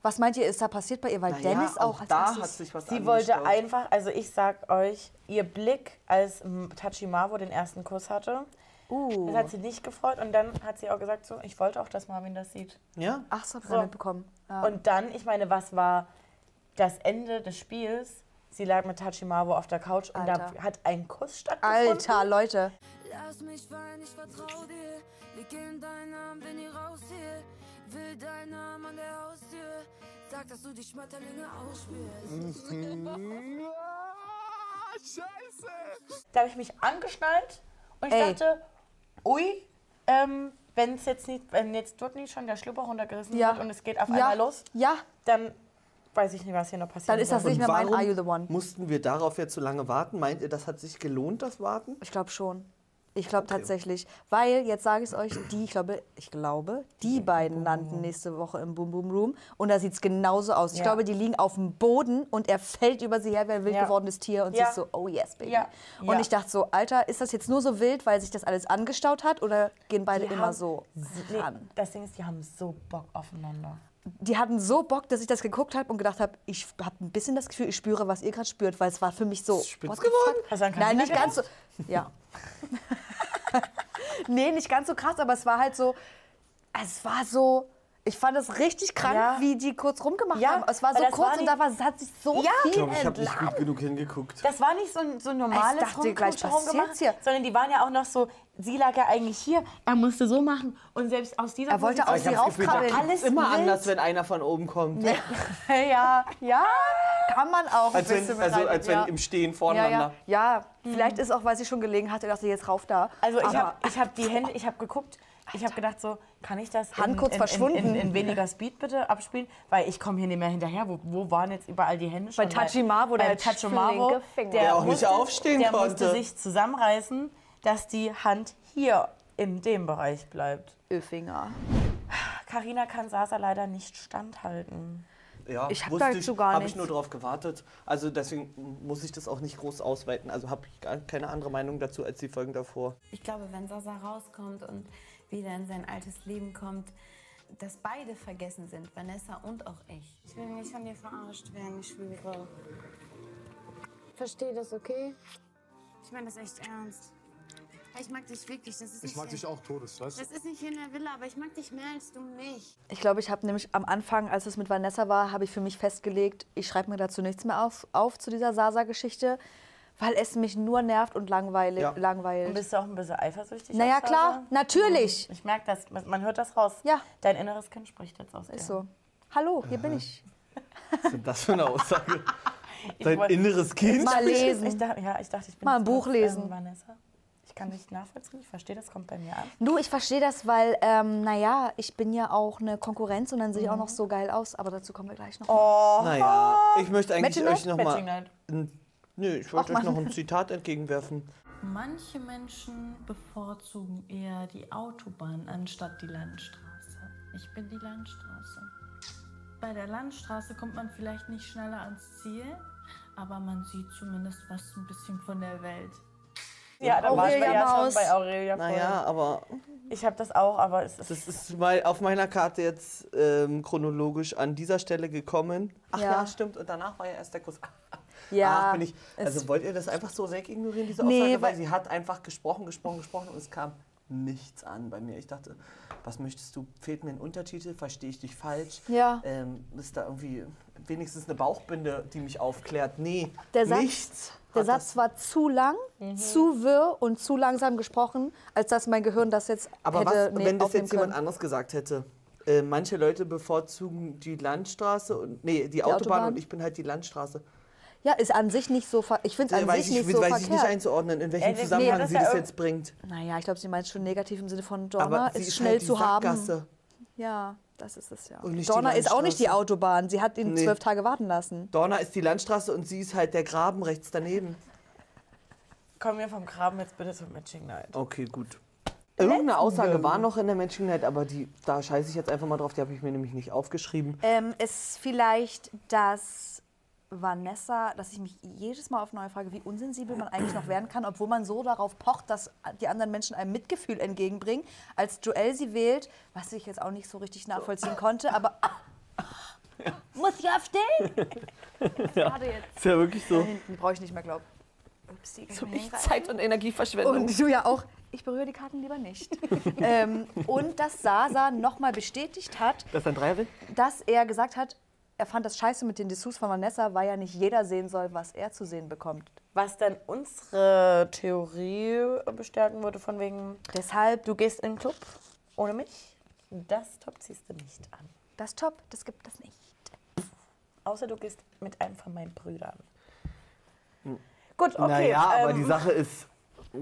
Was meint ihr, ist da passiert bei ihr? Weil Naja, Dennis auch, auch da hat sich was Sie wollte einfach, also ich sag euch, ihr Blick, als Tachimavo den ersten Kuss hatte, Uh. das hat sie nicht gefreut. Und dann hat sie auch gesagt, so, ich wollte auch, dass Marvin das sieht. Ja? Ach, so, hab ich So. mitbekommen. Ja. Und dann, ich meine, was war das Ende des Spiels? Sie lag mit Tachimavo auf der Couch und Alter. da hat ein Kuss stattgefunden. Alter, Leute. Lass mich fallen, ich vertrau dir. Leg in deinen Arm, wenn ihr rausgehe. Will deinen Arm an der Haustür. Sag, dass du die Schmetterlinge ausspürst. Scheiße! Da habe ich mich angeschnallt und ich Ey. dachte, ui, ähm, wenn es jetzt nicht, wenn jetzt dort nicht schon der Schlüpper runtergerissen Ja. wird und es geht auf Ja. einmal los, Ja, dann weiß ich nicht, was hier noch passiert. Dann ist das nicht mehr mein Are You the One. mussten wir darauf jetzt so lange warten? Meint ihr, das hat sich gelohnt, das Warten? ich glaube schon. Ich glaube tatsächlich. Weil, jetzt sage ich es euch, die, ich glaube, ich glaube, die beiden landen nächste Woche im Boom Boom Room. Und da sieht es genauso aus. Ich Ja. glaube, die liegen auf dem Boden und er fällt über sie her wie ein wild Ja. gewordenes Tier und Ja. sie ist so, oh yes, baby. Und ich dachte so, Alter, ist das jetzt nur so wild, weil sich das alles angestaut hat oder gehen beide Die immer haben- so ran? das Ding ist, die haben so Bock aufeinander. Die hatten so Bock, dass ich das geguckt habe und gedacht habe, ich habe ein bisschen das Gefühl, ich spüre, was ihr gerade spürt, weil es war für mich so. spitz geworden? Hast du an Nein, nicht ganz so. Ja. nee, nicht ganz so krass, aber es war halt so. Es war so. Ich fand es richtig krank, Ja. wie die kurz rumgemacht Ja, haben. Es war so kurz war und da war, es hat sich so Ja. viel Ich glaube, ich habe nicht gut genug hingeguckt. Das war nicht so ein, so ein normales Ich dachte gleich, rumgemacht, hier? sondern die waren ja auch noch so, sie lag ja eigentlich hier, er musste so machen und selbst aus dieser Er wollte Position- auf sie raufkrabbeln. alles immer wild. anders, wenn einer von oben kommt. Ja, ja, kann man auch. Als wenn, also, als wenn im Stehen ja. ja, voreinander. ja, ja. Vielleicht ist auch, weil sie schon gelegen hatte, dachte jetzt rauf da. Also ich habe ich hab die Hände, ich habe geguckt, ich habe gedacht so, kann ich das Hand in, kurz in, verschwunden. In, in, in weniger Speed bitte abspielen? Weil ich komme hier nicht mehr hinterher. Wo, wo waren jetzt überall die Hände schon? Bei Tachimar, wo der Finger- der, Der auch nicht musste, aufstehen der konnte. musste sich zusammenreißen, dass die Hand hier in dem Bereich bleibt. Öfinger. Karina kann Sasa leider nicht standhalten. Ja, Ich hab wusste dazu gar Habe ich nichts. nur darauf gewartet. Also deswegen muss ich das auch nicht groß ausweiten. Also habe ich gar keine andere Meinung dazu als die Folgen davor. Ich glaube, wenn Sasa rauskommt und wieder in sein altes Leben kommt, dass beide vergessen sind, Vanessa und auch ich. Ich will nicht von dir verarscht werden, ich schwöre. Versteh das, okay? Ich meine das echt ernst. Ich mag dich wirklich. Das ist Ich mag dich auch todes, weißt du? Das ist nicht hier in der Villa, aber ich mag dich mehr als du mich. Ich glaube, ich habe nämlich am Anfang, als es mit Vanessa war, habe ich für mich festgelegt, ich schreibe mir dazu nichts mehr auf, auf zu dieser Sasa-Geschichte, weil es mich nur nervt und langweilig, Ja. Und langweilt. bist du auch ein bisschen eifersüchtig? Naja, klar, Sasa? natürlich. Ich merke das, man hört das raus. Ja. Dein inneres Kind spricht jetzt aus dir. Ist so. Hallo, hier bin ich. Was ist denn das für eine Aussage? Dein inneres Kind? Mal lesen. Ich dachte, ja, ich dachte, ich bin Mal ein Buch lesen. Ähm, Vanessa. Ich kann nicht nachvollziehen, ich verstehe, das kommt bei mir an. Du, ich verstehe das, weil, ähm, naja, ich bin ja auch eine Konkurrenz und dann sehe ich auch noch so geil aus, aber dazu kommen wir gleich noch. Oh, Naja, ich möchte eigentlich Matching euch noch Nö, ich wollte euch noch ein Zitat entgegenwerfen. Manche Menschen bevorzugen eher die Autobahn anstatt die Landstraße. Ich bin die Landstraße. Bei der Landstraße kommt man vielleicht nicht schneller ans Ziel, aber man sieht zumindest was ein bisschen von der Welt. Ja, da waren wir ja schon bei Aurelia voll. Naja, aber Ich habe das auch, aber es ist... das ist mal auf meiner Karte jetzt ähm, chronologisch an dieser Stelle gekommen. Ach ja. Ja. stimmt. Und danach war ja erst der Kuss. Ja, Ach, bin ich. Also wollt ihr das einfach so wegignorieren, diese Nee, Aussage? weil weil- sie hat einfach gesprochen, gesprochen, gesprochen und es kam nichts an bei mir. Ich dachte, was möchtest du? Fehlt mir ein Untertitel? Verstehe ich dich falsch? Ja. Ähm, ist da irgendwie wenigstens eine Bauchbinde, die mich aufklärt? Nee, Der Satz, nichts. der Satz war zu lang, zu wirr und zu langsam gesprochen, als dass mein Gehirn das jetzt Aber hätte was, nee, wenn das jetzt jemand können. anderes gesagt hätte? Äh, manche Leute bevorzugen die Landstraße und nee, die, Autobahn, Autobahn? und ich bin halt die Landstraße. Ja, ist an sich nicht so, ver- ich finde es an weiß sich ich, nicht so weiß ich verkehrt. nicht einzuordnen, in welchem Äh, nee, Zusammenhang das sie ja das jetzt bringt. naja, ich glaube, sie meint schon negativ im Sinne von sie ist ist schnell halt die zu haben. Sackgasse. Ja, das ist es ja. Dorna ist auch nicht die. Autobahn. Sie hat ihn Nee. zwölf Tage warten lassen. Dorna ist die Landstraße und sie ist halt der Graben rechts daneben. Kommen wir vom Graben jetzt bitte zum Matching Night. Okay, gut. Irgendeine Aussage war noch in der Matching Night, aber die, da scheiße ich jetzt einfach mal drauf, die habe ich mir nämlich nicht aufgeschrieben. Ähm, ist vielleicht, dass Vanessa, dass ich mich jedes Mal auf neue frage, wie unsensibel man eigentlich noch werden kann, obwohl man so darauf pocht, dass die anderen Menschen einem Mitgefühl entgegenbringen. Als Joel sie wählt, was ich jetzt auch nicht so richtig nachvollziehen konnte, aber muss ich aufstehen? Gerade jetzt. Ist ja wirklich so. Da hinten brauche ich nicht mehr glauben. Upsi, kann ich? Zeit- und Energieverschwendung. Und du ja auch. Ich berühre die Karten lieber nicht. ähm, und dass Sasa nochmal bestätigt hat, Dass er ein Dreier will? dass er gesagt hat, er fand das scheiße mit den Dessous von Vanessa, weil ja nicht jeder sehen soll, was er zu sehen bekommt. Was dann unsere Theorie bestärken würde, von wegen, Deshalb, du gehst in den Club ohne mich, das Top ziehst du nicht an. das Top, das gibt es nicht. Außer du gehst mit einem von meinen Brüdern. Gut, okay. naja, aber ähm, die Sache ist,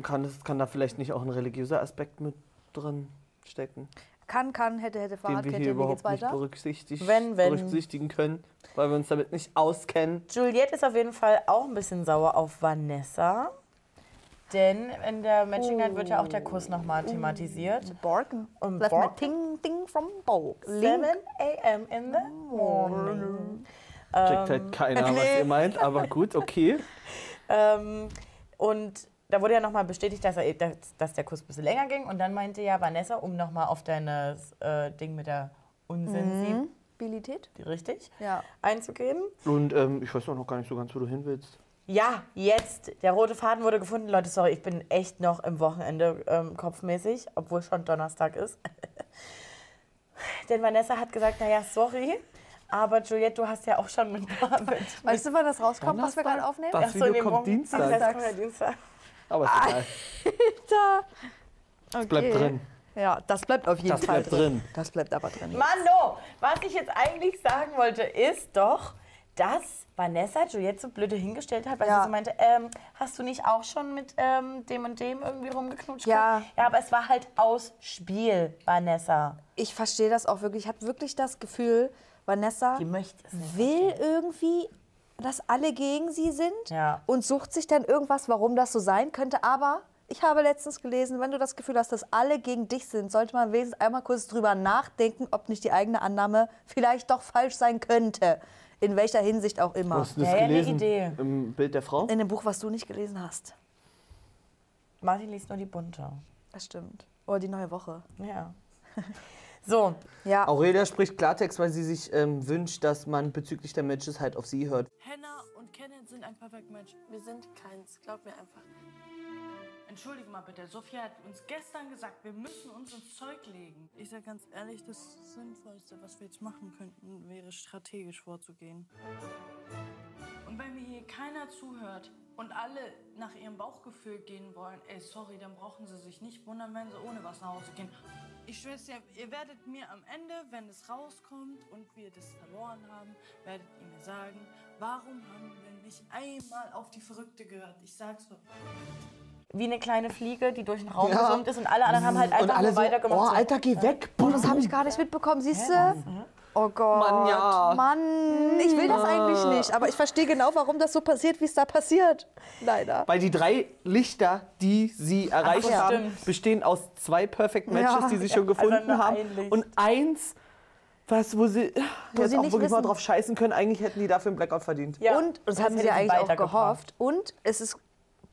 kann, es, kann da vielleicht nicht auch ein religiöser Aspekt mit drin stecken, Kann, kann, hätte, hätte, den wir Fahrradkette, hier wie geht's überhaupt nicht weiter? berücksichtigt, Wenn, wenn. berücksichtigen können, weil wir uns damit nicht auskennen. Juliette ist auf jeden Fall auch ein bisschen sauer auf Vanessa. Denn in der Matching Night wird ja auch der Kuss nochmal thematisiert. Borken. Und Left my Borken? ting, ting from Borg. 7 a.m. in the morning. Checkt halt keiner, was ihr meint, aber gut, okay. Ähm, und da wurde ja nochmal bestätigt, dass, er, dass, dass der Kuss ein bisschen länger ging. Und dann meinte ja Vanessa, um nochmal auf dein äh, Ding mit der Unsensibilität Mobilität? richtig einzugehen. Und ähm, ich weiß auch noch gar nicht so ganz, wo du hin willst. Ja, jetzt. Der rote Faden wurde gefunden. Leute, sorry, ich bin echt noch im Wochenende ähm, kopfmäßig, obwohl schon Donnerstag ist. Denn Vanessa hat gesagt, naja, sorry, aber Juliette, du hast ja auch schon mit David. Weißt du, wann das rauskommt, was wir gerade aufnehmen? Das Ach so, Video nee, kommt morgen- Dienstag. Dienstag kommt ja Dienstag. Aber ist egal. Alter. Das bleibt drin. Ja, das bleibt auf jeden Das Fall bleibt drin. Das bleibt aber drin. Mano, was ich jetzt eigentlich sagen wollte, ist doch, dass Vanessa Juliette so blöde hingestellt hat, weil Ja. sie so meinte, ähm, hast du nicht auch schon mit ähm, dem und dem irgendwie rumgeknutscht? Ja. Ja, aber es war halt aus Spiel, Vanessa. Ich verstehe das auch wirklich. Ich habe wirklich das Gefühl, Vanessa will irgendwie, dass alle gegen sie sind Ja. und sucht sich dann irgendwas, warum das so sein könnte. Aber ich habe letztens gelesen, wenn du das Gefühl hast, dass alle gegen dich sind, sollte man wenigstens einmal kurz drüber nachdenken, ob nicht die eigene Annahme vielleicht doch falsch sein könnte. In welcher Hinsicht auch immer. hast du das Ja, gelesen? Idee. Im Bild der Frau? In dem Buch, was du nicht gelesen hast. Martin liest nur die bunte. Das stimmt. Oder die neue Woche. Ja. So, Ja. Aurelia spricht Klartext, weil sie sich ähm, wünscht, dass man bezüglich der Matches halt auf sie hört. Hannah und Kenneth sind ein Perfect Match. Wir sind keins, glaub mir einfach. Entschuldige mal bitte, Sophia hat uns gestern gesagt, wir müssen uns ins Zeug legen. Ich sag ganz ehrlich, das Sinnvollste, was wir jetzt machen könnten, wäre strategisch vorzugehen. Und wenn mir hier keiner zuhört und alle nach ihrem Bauchgefühl gehen wollen, ey, sorry, dann brauchen sie sich nicht wundern, wenn sie ohne was nach Hause gehen. Ich schwör's dir, ihr werdet mir am Ende, wenn es rauskommt und wir das verloren haben, werdet ihr mir sagen, warum haben wir nicht einmal auf die Verrückte gehört? Ich sag's doch. wie eine kleine Fliege, die durch den Raum Ja. gesummt ist und alle anderen haben halt Und einfach alle nur so, weitergemacht. oh. Alter, geh weg. Oh, das habe ich gar nicht mitbekommen, siehst du? Oh Gott. Mann, ja. Mann, ich will das eigentlich nicht. Aber ich verstehe genau, warum das so passiert, wie es da passiert. Leider. Weil die drei Lichter, die sie erreicht ja. haben, Stimmt. bestehen aus zwei Perfect Matches, Ja. die sie schon also gefunden nur haben. ein. Und eins, was, wo sie jetzt sie auch nicht wirklich mal drauf scheißen können. Eigentlich hätten die dafür einen Blackout verdient. Ja, Und das das haben sie ja eigentlich auch gehofft. Und es ist,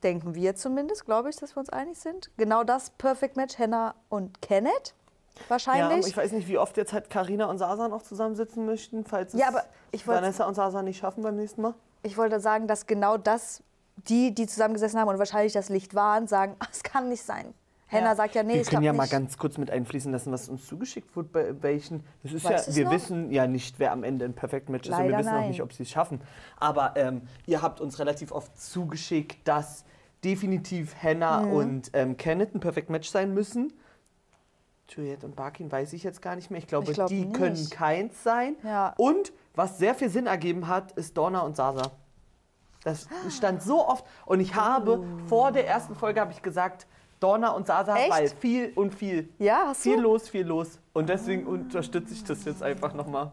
denken wir zumindest, glaube ich, dass wir uns einig sind, genau das Perfect Match Hannah und Kenneth. Ja, Wahrscheinlich. ich weiß nicht, wie oft jetzt halt Karina und Sasa noch zusammensitzen möchten, falls es Ja, aber ich Vanessa und Sasa nicht schaffen beim nächsten Mal. ich wollte sagen, dass genau das, die, die zusammengesessen haben und wahrscheinlich das Licht waren, sagen, "Ach, es kann nicht sein. Hannah Ja. sagt ja, nee, wir ich können glaube ja nicht. mal ganz kurz mit einfließen lassen, was uns zugeschickt wurde, bei welchen. Das ist Weißt ja, wir noch? wissen ja nicht, wer am Ende ein Perfect Match ist und wir Leider wissen auch nein. nicht, ob sie es schaffen. Aber ähm, ihr habt uns relativ oft zugeschickt, dass definitiv Hannah Mhm. und ähm, Kenneth ein Perfect Match sein müssen. Juliette und Barkin weiß ich jetzt gar nicht mehr. Ich glaube, Ich glaub die nicht. können keins sein. Ja. Und was sehr viel Sinn ergeben hat, ist Donna und Sasa. Das stand so oft und ich habe Oh. vor der ersten Folge habe ich gesagt, Donna und Sasa, Echt? weil viel und viel. Ja, hast Viel du? los, viel los. Und deswegen unterstütze ich das jetzt einfach nochmal.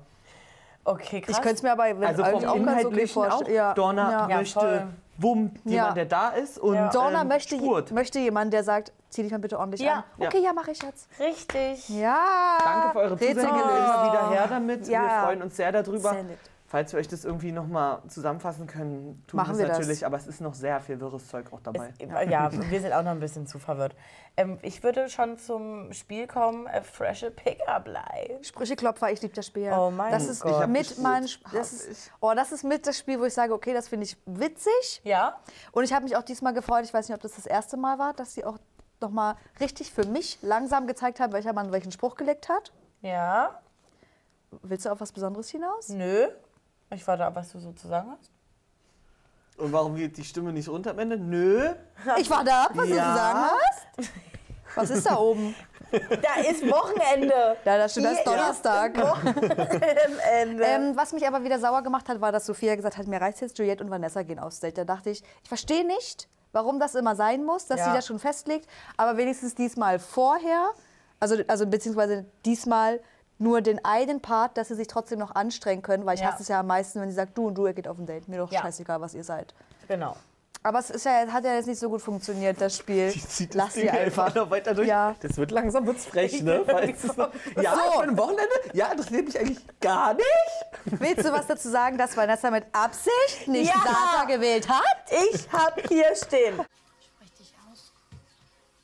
Okay, krass. Ich könnte es mir aber Also vom auch ganz okay Inhaltlichen auch. Ja. Donna ja. Ja, möchte voll. Wumm, Ja. jemand, der da ist. Und Donna ähm, möchte, spurt. möchte jemand, der sagt, zieh dich mal bitte ordentlich Ja. an. Okay, ja, mache ich jetzt. Richtig. Ja. Danke für eure Zusendung. gelöst. Immer wieder her damit. Wir Ja. freuen uns sehr darüber. Sehr nett. Falls wir euch das irgendwie nochmal zusammenfassen können, tun Machen wir wir es das. natürlich. Aber es ist noch sehr viel wirres Zeug auch dabei. Es, ja, wir sind auch noch ein bisschen zu verwirrt. Ähm, ich würde schon zum Spiel kommen, äh, frische Pickup-Line. Sprücheklopfer, ich liebe das Spiel. Oh mein das ist Gott. Mit mein, das ist, oh, das ist mit das Spiel, wo ich sage, okay, das finde ich witzig. Ja? Und ich habe mich auch diesmal gefreut, ich weiß nicht, ob das das erste Mal war, dass sie auch noch mal richtig für mich langsam gezeigt haben, welcher Mann welchen Spruch gelegt hat. Ja? Willst du auf was Besonderes hinaus? Nö. Ich warte ab, was du so zu sagen hast. Und warum geht die Stimme nicht runter am Ende? Nö. Ich warte ab, was du zu sagen hast. Was ist da oben? Da ist Wochenende. Ja, das stimmt, das ist Donnerstag. Wochenende. Ähm, was mich aber wieder sauer gemacht hat, war, dass Sophia gesagt hat, mir reicht jetzt, Juliette und Vanessa gehen aufs Date. Da dachte ich, ich verstehe nicht, warum das immer sein muss, dass Ja. sie das schon festlegt, aber wenigstens diesmal vorher, also, also beziehungsweise diesmal nur den einen Part, dass sie sich trotzdem noch anstrengen können, weil ich Ja. hasse es ja am meisten, wenn sie sagt, du und du, ihr geht auf ein Date. Mir doch Ja. scheißegal, was ihr seid. Genau. Aber es ist ja, hat ja jetzt nicht so gut funktioniert, das Spiel. Die zieht Lass das sie einfach. noch weiter durch. Ja. Das wird langsam wird's frech, ne? noch, ja, So. ich Wochenende. Ja, interessiert mich eigentlich gar nicht. Willst du was dazu sagen, dass Vanessa mit Absicht nicht Ja. Sasa gewählt hat? Ich hab hier stehen. Sprich dich aus.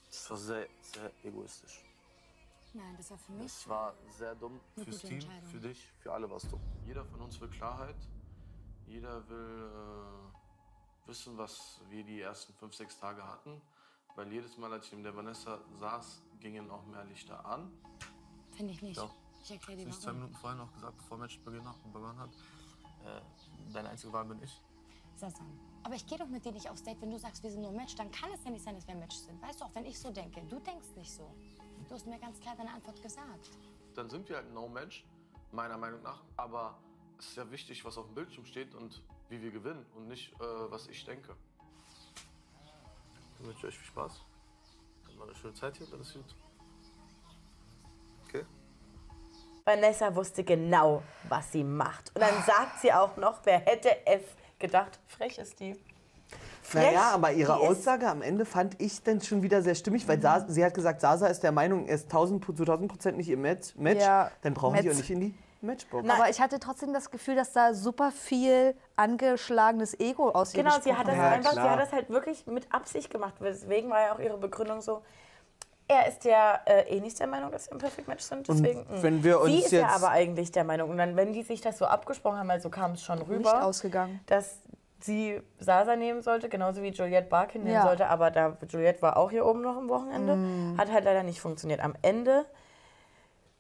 Das war sehr, sehr egoistisch. Nein, das war für mich. Es war sehr dumm Eine fürs Team, für dich, für alle war es dumm. Jeder von uns will Klarheit. Jeder will äh, wissen, was wir die ersten fünf, sechs Tage hatten. Weil jedes Mal, als ich neben der Vanessa saß, gingen auch mehr Lichter an. Finde ich nicht. Ja. Ich erkläre dir Sie ist zwei warum. Minuten vorher noch gesagt, bevor Matchbeginn begonnen hat, äh, deine einzige Wahl bin ich. Sasan. Aber ich gehe doch mit dir nicht aufs Date, wenn du sagst, wir sind nur Match, dann kann es ja nicht sein, dass wir Match sind. Weißt du, auch wenn ich so denke. Du denkst nicht so. Du hast mir ganz klar deine Antwort gesagt. Dann sind wir halt No-Match, meiner Meinung nach. Aber es ist ja wichtig, was auf dem Bildschirm steht und wie wir gewinnen und nicht, äh, was ich denke. Ich wünsche euch viel Spaß. Habt mal eine schöne Zeit hier, alles gut. Okay? Vanessa wusste genau, was sie macht. Und dann sagt sie auch noch, wer hätte es gedacht, frech ist die. Naja, aber ihre Die Aussage am Ende fand ich dann schon wieder sehr stimmig, weil Sa sie hat gesagt, Sasa ist der Meinung, er ist 1000 zu 1000 Prozent nicht im Match. Match. Ja, Dann brauchen die Metz. auch nicht in die Matchbox. Aber ich hatte trotzdem das Gefühl, dass da super viel angeschlagenes Ego aus ihr Genau, sie hat, das gesprochen einfach, sie hat das halt wirklich mit Absicht gemacht. Deswegen war ja auch ihre Begründung so, er ist ja äh, eh nicht der Meinung, dass wir ein Perfect Match sind. Und Deswegen, mh. wenn wir sie uns ist ja jetzt- aber eigentlich der Meinung. Und dann, wenn die sich das so abgesprochen haben, also kam es schon Nicht rüber, ausgegangen. dass sie Sasa nehmen sollte, genauso wie Juliette Barkin nehmen Ja. sollte. Aber da Juliette war auch hier oben noch am Wochenende, Mm. hat halt leider nicht funktioniert. Am Ende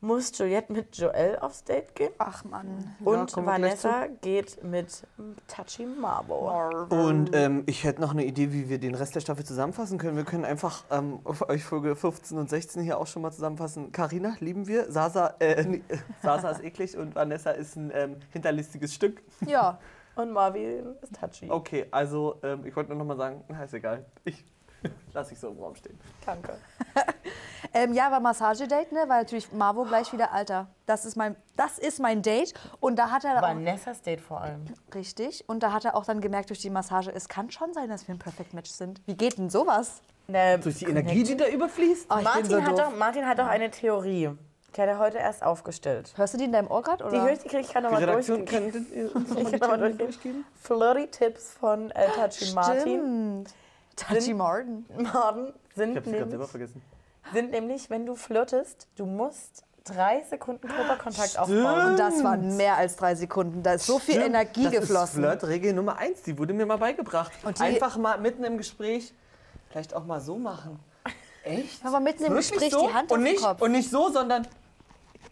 muss Juliette mit Joel aufs Date gehen. Ach Mann. Und gleich Vanessa geht mit Tachi Marbo. Und ähm, ich hätte noch eine Idee, wie wir den Rest der Staffel zusammenfassen können. Wir können einfach ähm, auf euch Folge 15 und 16 hier auch schon mal zusammenfassen. Carina lieben wir, Sasa, äh, nee, Sasa ist eklig und Vanessa ist ein ähm, hinterlistiges Stück. Ja, Und Marvin ist Tachi. Okay, also ähm, ich wollte nur noch mal sagen, na, ist egal. Ich lasse ich so im Raum stehen. Danke. ähm, ja, war Massagedate, ne? Weil natürlich Marvo gleich wieder Alter. Das ist mein, das ist mein Date. Und da hat er auch, Vanessas Date vor allem. richtig. Und da hat er auch dann gemerkt durch die Massage, es kann schon sein, dass wir ein Perfect Match sind. Wie geht denn sowas? Ne, Durch die Energie, die da überfließt. Oh, Martin, so hat doch, Martin hat doch eine Theorie. Die hat er heute erst aufgestellt. Hörst du die in deinem Ohr gerade? Die höre ich, die kriege ich gerade nochmal durch. Redaktion könnte ihr uns noch Ich kann noch mal Theorie durchgehen. Flirty Tipps von äh, Tachi Martin. Stimmt. Martin. Martin Ich sind hab's gerade selber nämlich, vergessen. sind nämlich, wenn du flirtest, du musst drei Sekunden Körperkontakt aufbauen. Und das waren mehr als drei Sekunden. Da ist so viel Stimmt, Energie das geflossen. Ist Flirtregel Nummer eins, die wurde mir mal beigebracht. Einfach mal mitten im Gespräch vielleicht auch mal so machen. Echt? Aber mitten im Gespräch so? die Hand und auf den nicht, Kopf. Und nicht so, sondern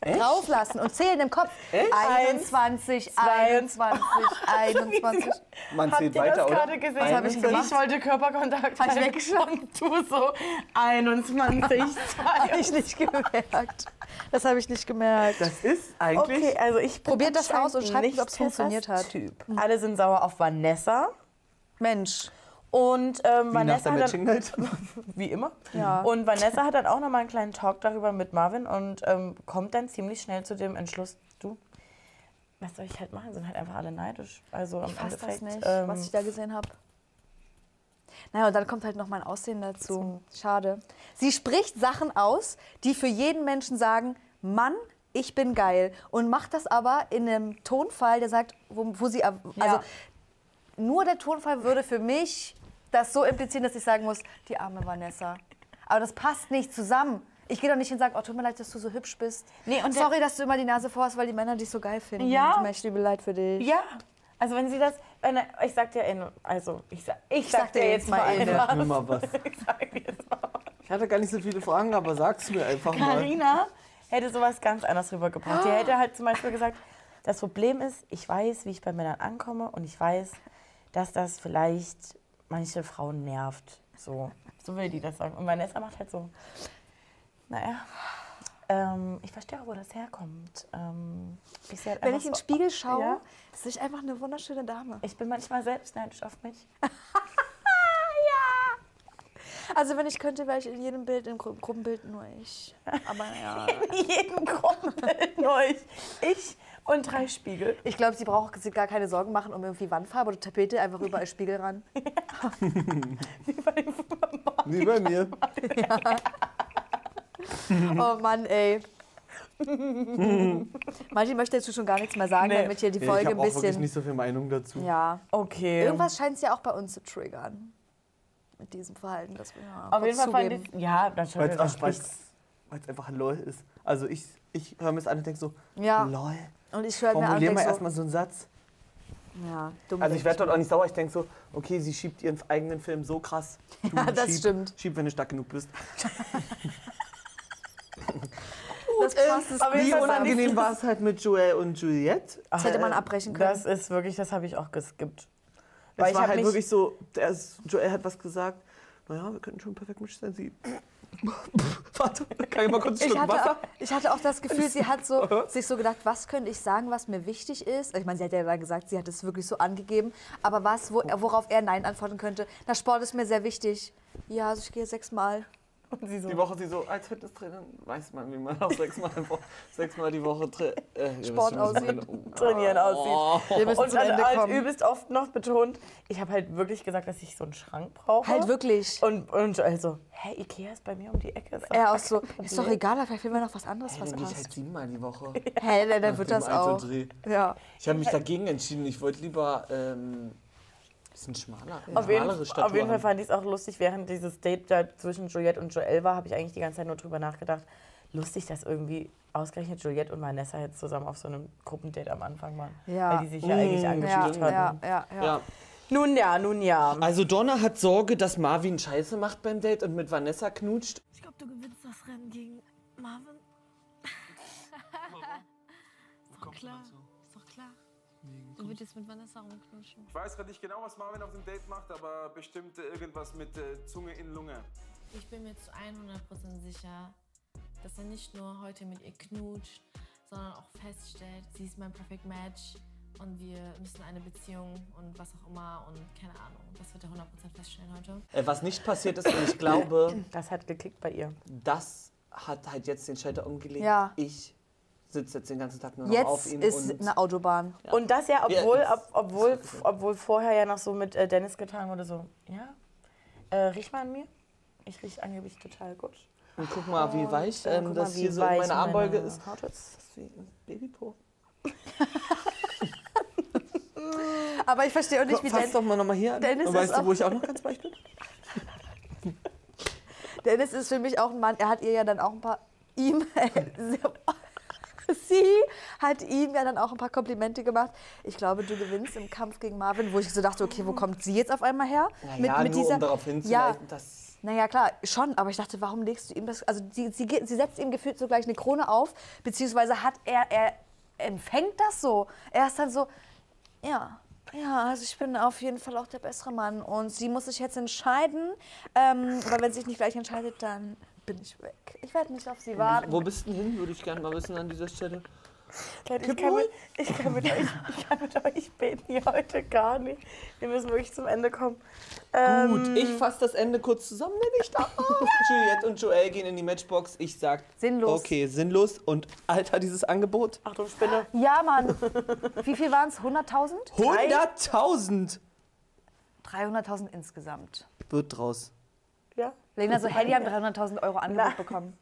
drauflassen und zählen im Kopf. Echt? 21, 21, 21. man Habt zählt ihr weiter, das oder? gerade gesehen? hab ich gemacht. wollte Körperkontakt Hab ich und du so 21, Habe ich nicht gemerkt. Das habe ich nicht gemerkt. Das ist eigentlich. Okay, also ich Probiert das aus und schreibt nicht uns, ob's funktioniert hat. Typ. Alle sind sauer auf Vanessa. Mensch. Und ähm, Wie nach Vanessa der hat dann, Night. wie immer. Ja. Und Vanessa hat dann auch nochmal einen kleinen Talk darüber mit Marvin und ähm, kommt dann ziemlich schnell zu dem Entschluss, du, was soll ich halt machen? Sind halt einfach alle neidisch. Also Ich fass das nicht, ähm, was ich da gesehen habe. Naja, und dann kommt halt noch mein Aussehen dazu. Schade. Sie spricht Sachen aus, die für jeden Menschen sagen, Mann, ich bin geil. Und macht das aber in einem Tonfall, der sagt, wo, wo sie... Also Ja. nur der Tonfall würde für mich das so implizieren, dass ich sagen muss, die arme Vanessa. Aber das passt nicht zusammen. Ich gehe doch nicht hin und sage, oh, tut mir leid, dass du so hübsch bist. Nee, und Sorry, dass du immer die Nase vorhast, weil die Männer dich so geil finden. Ja. Tut mir echt übel leid für dich. Ja, also wenn sie das, wenn ich sag dir, also ich sag, ich sag, sag dir jetzt mal mal einfach. Sag mir mal was. Ich sag dir jetzt mal. Ich hatte gar nicht so viele Fragen, aber sag's mir einfach mal. Carina hätte sowas ganz anders rübergebracht. Die hätte halt zum Beispiel gesagt, das Problem ist, ich weiß, wie ich bei Männern ankomme und ich weiß, dass das vielleicht manche Frauen nervt. So, so will die das sagen. Und Vanessa macht halt so, Naja. Ähm, ich verstehe auch, wo das herkommt. Ähm, ich halt Wenn ich in den Spiegel schaue, Ja. sehe ich einfach eine wunderschöne Dame. Ich bin manchmal selbst neidisch auf mich. Also wenn ich könnte, wäre ich in jedem Bild, im Gru Gruppenbild nur ich. Aber ja. In jedem Gruppenbild nur ich. Ich und drei Spiegel. Ich glaube, sie braucht sich gar keine Sorgen machen um irgendwie Wandfarbe oder Tapete, einfach überall Spiegel ran. Wie bei mir. Oh Mann, ey. Manche möchte jetzt schon gar nichts mehr sagen, damit hier die Nee, Folge ich ein habe auch wirklich bisschen. nicht so viel Meinung dazu. Ja. Okay. Irgendwas scheint es ja auch bei uns zu triggern. Mit diesem Verhalten, das wir ja, Auf jeden Fall fand ich. Ja, dann Weil es weil's einfach LOL ist. Also ich, ich höre mir das an und denke so, Ja. LOL. Und ich höre mir an mal so, erstmal so einen Satz. Ja, dumm Also ich werde dort auch nicht sauer. Ich denke so, okay, sie schiebt ihren eigenen Film so krass. Du Ja, das schieb, stimmt. Schieb, wenn du stark genug bist. Das krasseste Auf jeden Wie fand unangenehm war es halt mit Joel und Juliette? Das hätte man abbrechen können. Das ist wirklich, das habe ich auch geskippt. Es ich war halt wirklich so, der ist, Joel hat was gesagt. Naja, wir könnten schon perfekt mischen sein. Sie. Warte, kann ich mal kurz einen Ich Schluck hatte, Wasser? auch, ich hatte auch das Gefühl, sie hat so, sich so gedacht, was könnte ich sagen, was mir wichtig ist. Ich meine, sie hat ja gesagt, sie hat es wirklich so angegeben. Aber was, wo, worauf er Nein antworten könnte. Na, Sport ist mir sehr wichtig. Ja, also ich gehe sechsmal. So, Die Woche sie so, als Fitnesstrainerin weiß man, wie man auch sechsmal, sechsmal die Woche äh, Sport aussieht. meine. trainieren aussieht. Wir müssen Und zum dann Ende halt kommen. übelst oft noch betont, ich habe halt wirklich gesagt, dass ich so einen Schrank brauche. Halt wirklich. Und, und also, hä, Ikea ist bei mir um die Ecke. Ist doch Er gar auch so, kein ist doch Problem. egal, vielleicht finden wir noch was anderes, Hey, was dann gehe ich halt passt. siebenmal die Woche. Hä, dann, dann Nach wird das auch. Ja. Ich habe mich dagegen entschieden. Ich wollte lieber ähm, bisschen schmaler. Auf jeden, auf jeden Fall fand ich es auch lustig, während dieses Date da zwischen Juliette und Joel war, habe ich eigentlich die ganze Zeit nur drüber nachgedacht. Lustig, dass irgendwie ausgerechnet Juliette und Vanessa jetzt zusammen auf so einem Gruppendate am Anfang waren. Ja. Weil die sich ja eigentlich Mm, Ja, angeschickt ja, hatten. ja, ja. Ja. Nun ja, nun ja. Also Donna hat Sorge, dass Marvin Scheiße macht beim Date und mit Vanessa knutscht. Ich glaube, du gewinnst das Rennen gegen Marvin. Ist doch klar. Ist doch klar. Du würdest mit Vanessa rumknutschen. Ich weiß gerade nicht genau, was Marvin auf dem Date macht, aber bestimmt irgendwas mit äh, Zunge in Lunge. Ich bin mir zu 100% sicher, dass er nicht nur heute mit ihr knutscht, sondern auch feststellt, sie ist mein Perfect Match und wir müssen eine Beziehung und was auch immer und keine Ahnung. Das wird er 100% feststellen heute. Äh, was nicht passiert ist, und ich glaube, Das hat geklickt bei ihr. das hat halt jetzt den Schalter umgelegt. Ja. Ich sitze jetzt den ganzen Tag nur noch auf Jetzt ihn. ist und eine Autobahn. Und das ja, obwohl, Ja. ob, obwohl, obwohl vorher ja noch so mit äh, Dennis getan wurde, so, ja, äh, riech mal an mir. Ich rieche angeblich total gut. Und guck mal, wie weich äh, ähm, guck das mal, wie hier so in meiner Armbeuge meine ist. Haut ist. Das ist wie ein Babypo. Aber ich verstehe auch nicht, wie Fass Den doch mal nochmal hier an. Dennis Und ist weißt du, auch- wo ich auch noch ganz weich bin? Dennis ist für mich auch ein Mann, er hat ihr ja dann auch ein paar, ihm, sie hat ihm ja dann auch ein paar Komplimente gemacht. Ich glaube, du gewinnst im Kampf gegen Marvin, wo ich so dachte, okay, wo kommt sie jetzt auf einmal her? Naja, nur um darauf hinzuleiten, ja, dass... naja, klar, schon, aber ich dachte, warum legst du ihm das, also sie, sie, sie setzt ihm gefühlt so gleich eine Krone auf, beziehungsweise hat er, er empfängt das so. Er ist dann so, ja, ja, also ich bin auf jeden Fall auch der bessere Mann und sie muss sich jetzt entscheiden, ähm, weil wenn sie sich nicht gleich entscheidet, dann bin ich weg. Ich werde nicht auf sie warten. Wo bist du denn hin, würde ich gerne mal wissen an dieser Stelle. Leute, ich kann, mit, ich, kann mit euch, ich kann mit euch beten hier heute gar nicht. Wir müssen wirklich zum Ende kommen. Ähm, Gut, ich fasse das Ende kurz zusammen, wenn ich darf. Juliette und Joel gehen in die Matchbox. Ich sag, Sinnlos. okay, sinnlos. Und Alter, dieses Angebot. Achtung, Spinne. Ja, Mann. Wie viel waren es? 100.000? 100.000 300.000 insgesamt. wird draus. Lena so, hey, die haben 300.000 Euro Angebot bekommen.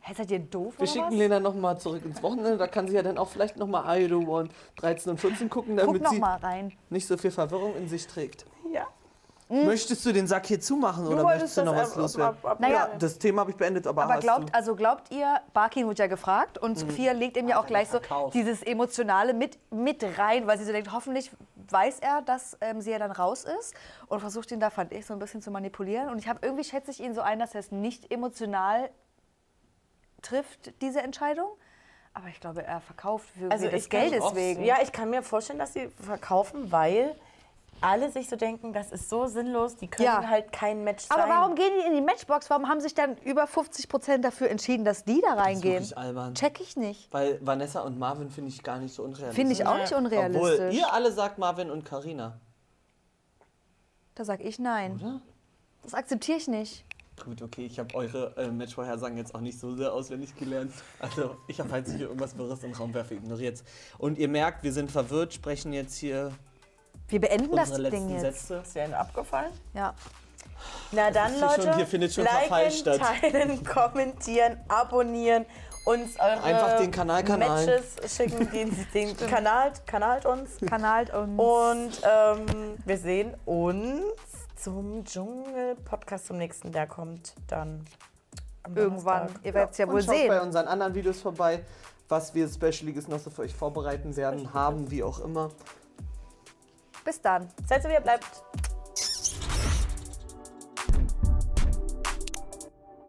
Hä, seid ihr doof Wir oder schicken was? Lena nochmal zurück ins Wochenende. Da kann sie ja dann auch vielleicht nochmal I Do One 13 und 14 gucken, Guck damit noch sie mal rein. nicht so viel Verwirrung in sich trägt. Ja. Möchtest du den Sack hier zumachen oder wolltest möchtest du noch was loswerden? Naja. ja, das Thema habe ich beendet, aber, Aber hast glaubt, du... also glaubt ihr, Barkin wurde ja gefragt und Mhm. Sophia legt ihm ja auch gleich so dieses Emotionale mit, mit rein, weil sie so denkt, hoffentlich weiß er, dass ähm, sie ja dann raus ist und versucht ihn da, fand ich, so ein bisschen zu manipulieren. Und ich habe irgendwie schätze ich ihn so ein, dass er es nicht emotional trifft, diese Entscheidung. Aber ich glaube, er verkauft für Also des ich kann- Geldes wegen. Ja, ich kann mir vorstellen, dass sie verkaufen, weil alle sich so denken, das ist so sinnlos, die können Ja. halt kein Match sein. Aber warum gehen die in die Matchbox? Warum haben sich dann über 50 Prozent dafür entschieden, dass die da reingehen? wirklich albern. Check ich nicht. Weil Vanessa und Marvin finde ich gar nicht so unrealistisch. Finde ich auch nicht unrealistisch. Obwohl, ihr alle sagt Marvin und Karina. Da sag ich nein. Das akzeptiere ich nicht. Gut, okay, ich habe eure äh, Matchvorhersagen jetzt auch nicht so sehr auswendig gelernt. Also, ich habe, ich hier irgendwas Wirres den Raum werfe, ignoriert Und ihr merkt, wir sind verwirrt, sprechen jetzt hier Wir beenden das unsere letzten Ding jetzt. Sätze. Ist dir abgefallen? Ja. Na dann, hier schon- Leute, hier findet schon Verfall liken, statt. teilen, kommentieren, abonnieren, uns eure Einfach den Kanal kanalen. Matches schicken, den, den Kanal, kanalt uns. Kanalt uns. Und ähm, wir sehen uns zum Dschungel-Podcast zum nächsten. Der kommt dann am Irgendwann. Donnerstag. Ihr werdet es ja, und wohl schaut sehen. bei unseren anderen Videos vorbei, was wir Specialiges noch so für euch vorbereiten werden, haben, wie auch immer. Bis dann. Seid so, wie ihr bleibt.